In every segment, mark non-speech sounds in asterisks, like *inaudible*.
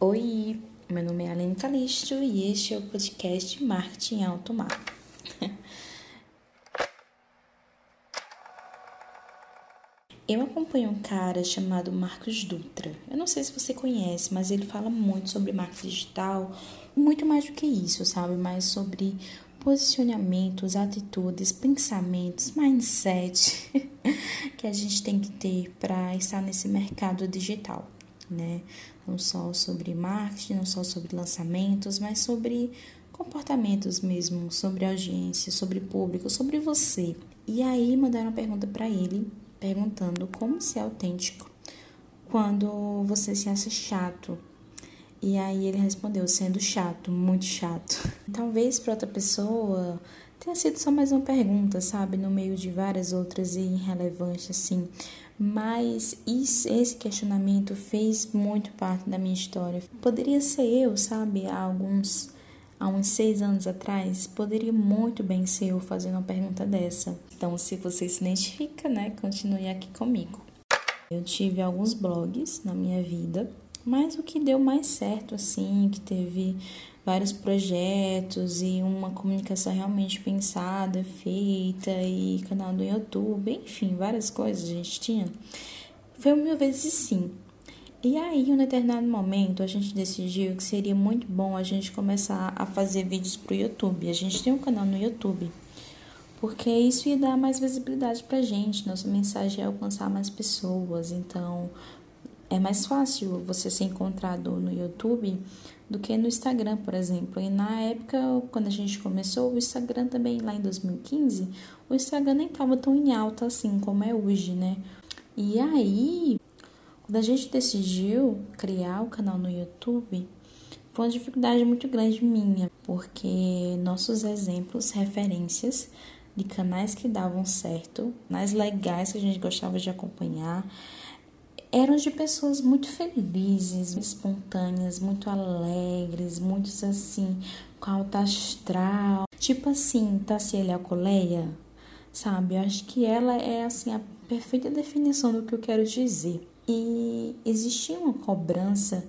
Oi, meu nome é Aline Calisto e este é o podcast Marketing Alto Mar. *laughs* Eu acompanho um cara chamado Marcos Dutra. Eu não sei se você conhece, mas ele fala muito sobre marketing digital, muito mais do que isso, sabe? Mais sobre posicionamentos, atitudes, pensamentos, mindset *laughs* que a gente tem que ter para estar nesse mercado digital, né? Não só sobre marketing, não só sobre lançamentos, mas sobre comportamentos mesmo, sobre audiência, sobre público, sobre você. E aí mandaram uma pergunta para ele, perguntando como ser autêntico quando você se acha chato, e aí ele respondeu, sendo chato, muito chato. *laughs* Talvez para outra pessoa tenha sido só mais uma pergunta, sabe? No meio de várias outras e irrelevantes, assim. Mas esse questionamento fez muito parte da minha história. Poderia ser eu, sabe? Há alguns, há uns seis anos atrás, poderia muito bem ser eu fazendo uma pergunta dessa. Então, se você se identifica, né, continue aqui comigo. Eu tive alguns blogs na minha vida mas o que deu mais certo, assim, que teve vários projetos e uma comunicação realmente pensada, feita, e canal do YouTube, enfim, várias coisas a gente tinha, foi mil vezes sim. E aí, em um determinado momento, a gente decidiu que seria muito bom a gente começar a fazer vídeos para o YouTube. A gente tem um canal no YouTube, porque isso ia dar mais visibilidade para gente, nossa mensagem ia alcançar mais pessoas. Então, é mais fácil você ser encontrado no YouTube do que no Instagram, por exemplo. E na época, quando a gente começou, o Instagram também, lá em 2015, o Instagram nem estava tão em alta assim como é hoje, né? E aí, quando a gente decidiu criar o canal no YouTube, foi uma dificuldade muito grande minha, porque nossos exemplos, referências de canais que davam certo, canais legais que a gente gostava de acompanhar, eram de pessoas muito felizes, espontâneas, muito alegres, muitos assim, com alta astral. Tipo assim, Tassiele Alcoleia, sabe? Eu acho que ela é assim a perfeita definição do que eu quero dizer. E existia uma cobrança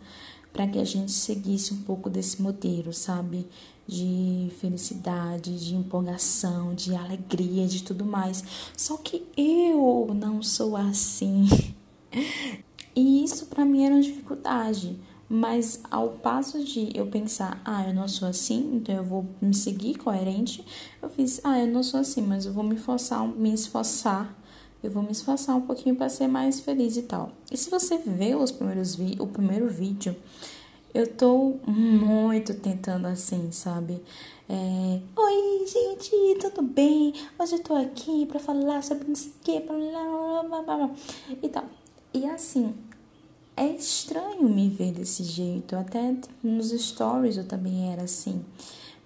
para que a gente seguisse um pouco desse modelo, sabe? De felicidade, de empolgação, de alegria, de tudo mais. Só que eu não sou assim. *laughs* E isso para mim era uma dificuldade. Mas ao passo de eu pensar, ah, eu não sou assim, então eu vou me seguir coerente, eu fiz, ah, eu não sou assim, mas eu vou me forçar, me esforçar, eu vou me esforçar um pouquinho para ser mais feliz e tal. E se você vê os primeiros vi o primeiro vídeo, eu tô muito tentando assim, sabe? É, Oi, gente, tudo bem? Hoje eu tô aqui para falar sobre não sei o que, blá, blá, blá, blá, e tal. E assim, é estranho me ver desse jeito. Até nos stories eu também era assim.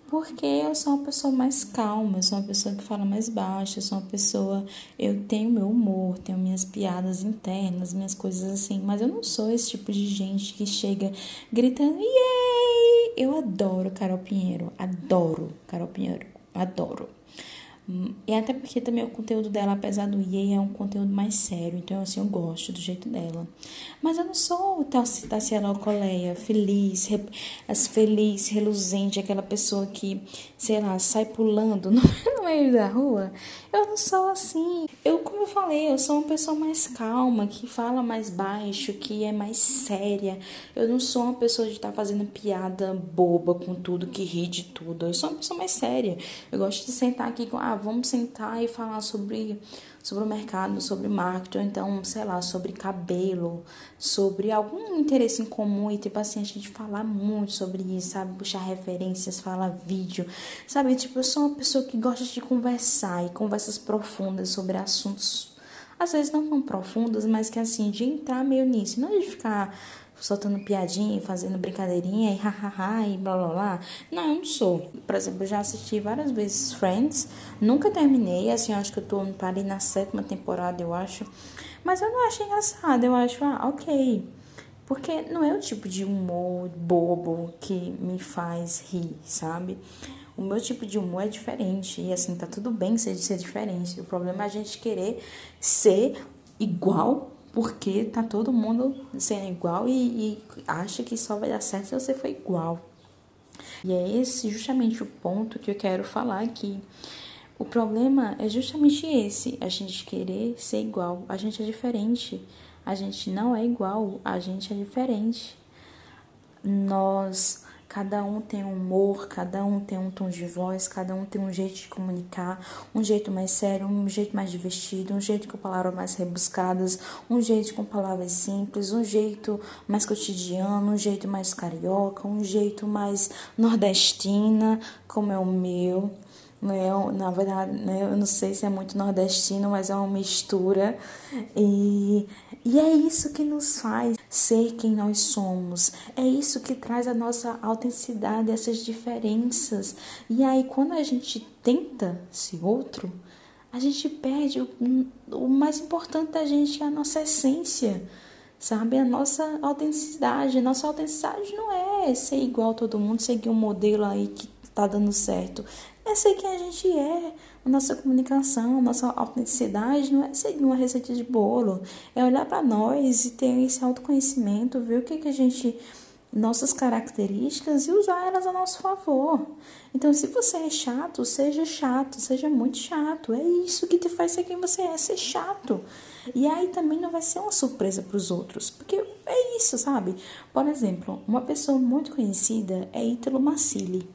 Porque eu sou uma pessoa mais calma, eu sou uma pessoa que fala mais baixo, eu sou uma pessoa. Eu tenho meu humor, tenho minhas piadas internas, minhas coisas assim. Mas eu não sou esse tipo de gente que chega gritando, yay! Eu adoro Carol Pinheiro, adoro Carol Pinheiro, adoro. E até porque também o conteúdo dela, apesar do IE, é um conteúdo mais sério. Então, assim, eu gosto do jeito dela. Mas eu não sou Tassiela Coleia, feliz, as feliz, reluzente, aquela pessoa que, sei lá, sai pulando *laughs* no, meio da rua. Eu não sou assim. Eu falei, eu sou uma pessoa mais calma, que fala mais baixo, que é mais séria. Eu não sou uma pessoa de estar tá fazendo piada boba com tudo, que ri de tudo. Eu sou uma pessoa mais séria. Eu gosto de sentar aqui com. Ah, vamos sentar e falar sobre, sobre o mercado, sobre marketing, ou então, sei lá, sobre cabelo, sobre algum interesse em comum e, tipo assim, a gente falar muito sobre isso, sabe? Puxar referências, falar vídeo, sabe? Tipo, eu sou uma pessoa que gosta de conversar e conversas profundas sobre assuntos, às vezes não tão profundos, mas que, assim, de entrar meio nisso, não de ficar soltando piadinha, fazendo brincadeirinha e hahaha e blá blá blá. Não, eu não sou. Por exemplo, eu já assisti várias vezes Friends, nunca terminei, assim, acho que eu tô parei na sétima temporada, eu acho. Mas eu não acho engraçado, eu acho, ah, ok. Porque não é o tipo de humor bobo que me faz rir, sabe? O meu tipo de humor é diferente. E assim, tá tudo bem ser, ser diferente. O problema é a gente querer ser igual porque tá todo mundo sendo igual e, e acha que só vai dar certo se você for igual. E é esse justamente o ponto que eu quero falar aqui. O problema é justamente esse: a gente querer ser igual. A gente é diferente. A gente não é igual, a gente é diferente. Nós Cada um tem um humor, cada um tem um tom de voz, cada um tem um jeito de comunicar, um jeito mais sério, um jeito mais divertido, um jeito com palavras mais rebuscadas, um jeito com palavras simples, um jeito mais cotidiano, um jeito mais carioca, um jeito mais nordestina, como é o meu. Né? Na verdade, né, eu não sei se é muito nordestino, mas é uma mistura. E, e é isso que nos faz ser quem nós somos. É isso que traz a nossa autenticidade, essas diferenças. E aí, quando a gente tenta ser outro, a gente perde o, o mais importante da gente, que é a nossa essência sabe? A nossa autenticidade. Nossa autenticidade não é ser igual a todo mundo, seguir um modelo aí que tá dando certo é ser quem a gente é. A nossa comunicação, a nossa autenticidade não é seguir uma receita de bolo, é olhar para nós e ter esse autoconhecimento, ver o que, que a gente nossas características e usar elas a nosso favor. Então, se você é chato, seja chato, seja muito chato. É isso que te faz ser quem você é, ser chato. E aí também não vai ser uma surpresa para os outros, porque é isso, sabe? Por exemplo, uma pessoa muito conhecida é Ítalo Massili.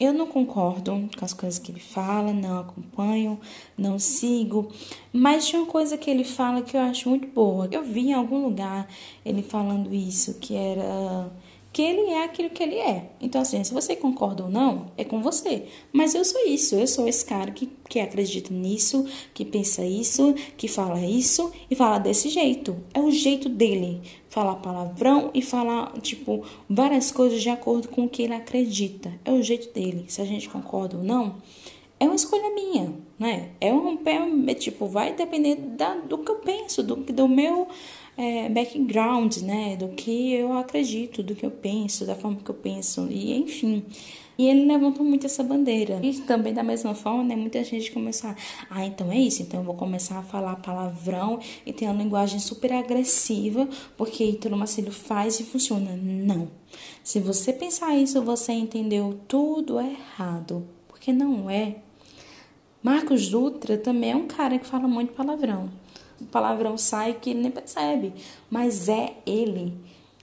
Eu não concordo com as coisas que ele fala, não acompanho, não sigo, mas tinha uma coisa que ele fala que eu acho muito boa. Eu vi em algum lugar ele falando isso, que era que ele é aquilo que ele é. Então, assim, se você concorda ou não, é com você. Mas eu sou isso, eu sou esse cara que, que acredita nisso, que pensa isso, que fala isso e fala desse jeito. É o jeito dele. Falar palavrão e falar, tipo, várias coisas de acordo com o que ele acredita. É o jeito dele. Se a gente concorda ou não, é uma escolha minha, né? É um, é, tipo, vai depender da, do que eu penso, do, do meu é, background, né? Do que eu acredito, do que eu penso, da forma que eu penso, e enfim. E ele levantou muito essa bandeira. E também, da mesma forma, né, muita gente começou a, ah, então é isso, então eu vou começar a falar palavrão e ter uma linguagem super agressiva, porque Ítalo Marcelo faz e funciona. Não. Se você pensar isso, você entendeu tudo errado, porque não é. Marcos Dutra também é um cara que fala muito palavrão o palavrão sai que ele nem percebe, mas é ele.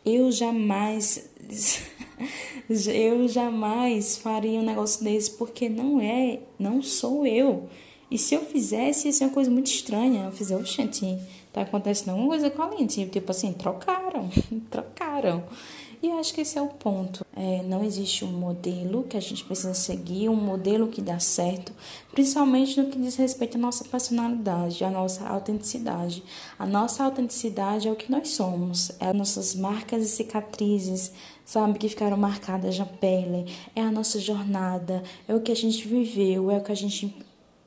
Eu jamais *laughs* eu jamais faria um negócio desse porque não é, não sou eu. E se eu fizesse, ia ser uma coisa muito estranha. Eu fizer, oxente, tá acontecendo alguma coisa com a Lindsay. Tipo assim, trocaram, *laughs* trocaram. E eu acho que esse é o ponto. É, não existe um modelo que a gente precisa seguir, um modelo que dá certo, principalmente no que diz respeito à nossa personalidade, à nossa autenticidade. A nossa autenticidade é o que nós somos, é as nossas marcas e cicatrizes, sabe, que ficaram marcadas na pele, é a nossa jornada, é o que a gente viveu, é o que a gente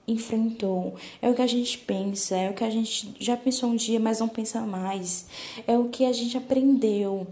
enfrentou, é o que a gente pensa, é o que a gente já pensou um dia, mas não pensa mais, é o que a gente aprendeu,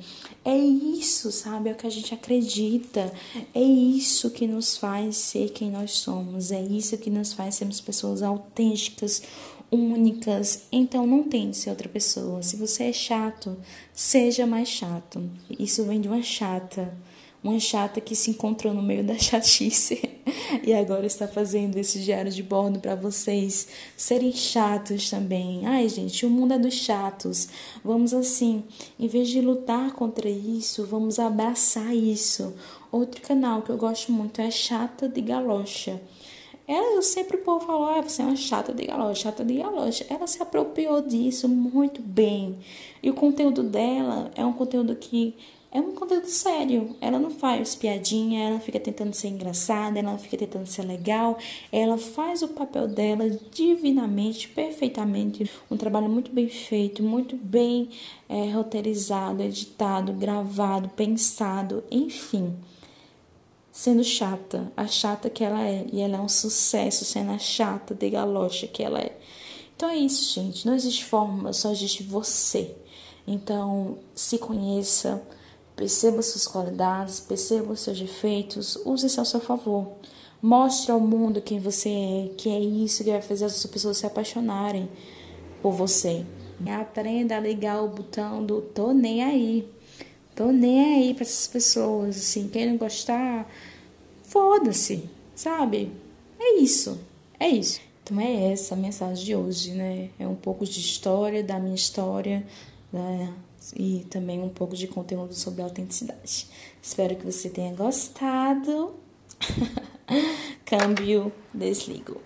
é isso, sabe? É o que a gente acredita, é isso que nos faz ser quem nós somos, é isso que nos faz sermos pessoas autênticas, únicas. Então não tente ser outra pessoa. Se você é chato, seja mais chato. Isso vem de uma chata uma chata que se encontrou no meio da *laughs* chatice e agora está fazendo esse diário de bordo para vocês serem chatos também. Ai, gente, o mundo é dos chatos. Vamos assim, em vez de lutar contra isso, vamos abraçar isso. Outro canal que eu gosto muito é Chata de Galocha. Ela, eu sempre o povo fala, ah, você é uma chata de galocha, chata de galocha. Ela se apropriou disso muito bem. E o conteúdo dela é um conteúdo que é um conteúdo sério. Ela não faz piadinha, ela fica tentando ser engraçada, ela não fica tentando ser legal. Ela faz o papel dela divinamente, perfeitamente. Um trabalho muito bem feito, muito bem é, roteirizado, editado, gravado, pensado, enfim. Sendo chata, a chata que ela é. E ela é um sucesso sendo a chata de galocha que ela é. Então é isso, gente. Não existe fórmula, só existe você. Então, se conheça Perceba suas qualidades, perceba seus defeitos, use isso ao seu favor. Mostre ao mundo quem você é, que é isso que vai fazer as pessoas se apaixonarem por você. Aprenda a ligar o botão do tô nem aí. Tô nem aí para essas pessoas, assim, quem não gostar, foda-se, sabe? É isso. É isso. Então é essa a mensagem de hoje, né? É um pouco de história, da minha história, né? e também um pouco de conteúdo sobre autenticidade. Espero que você tenha gostado. *laughs* Câmbio, desligo.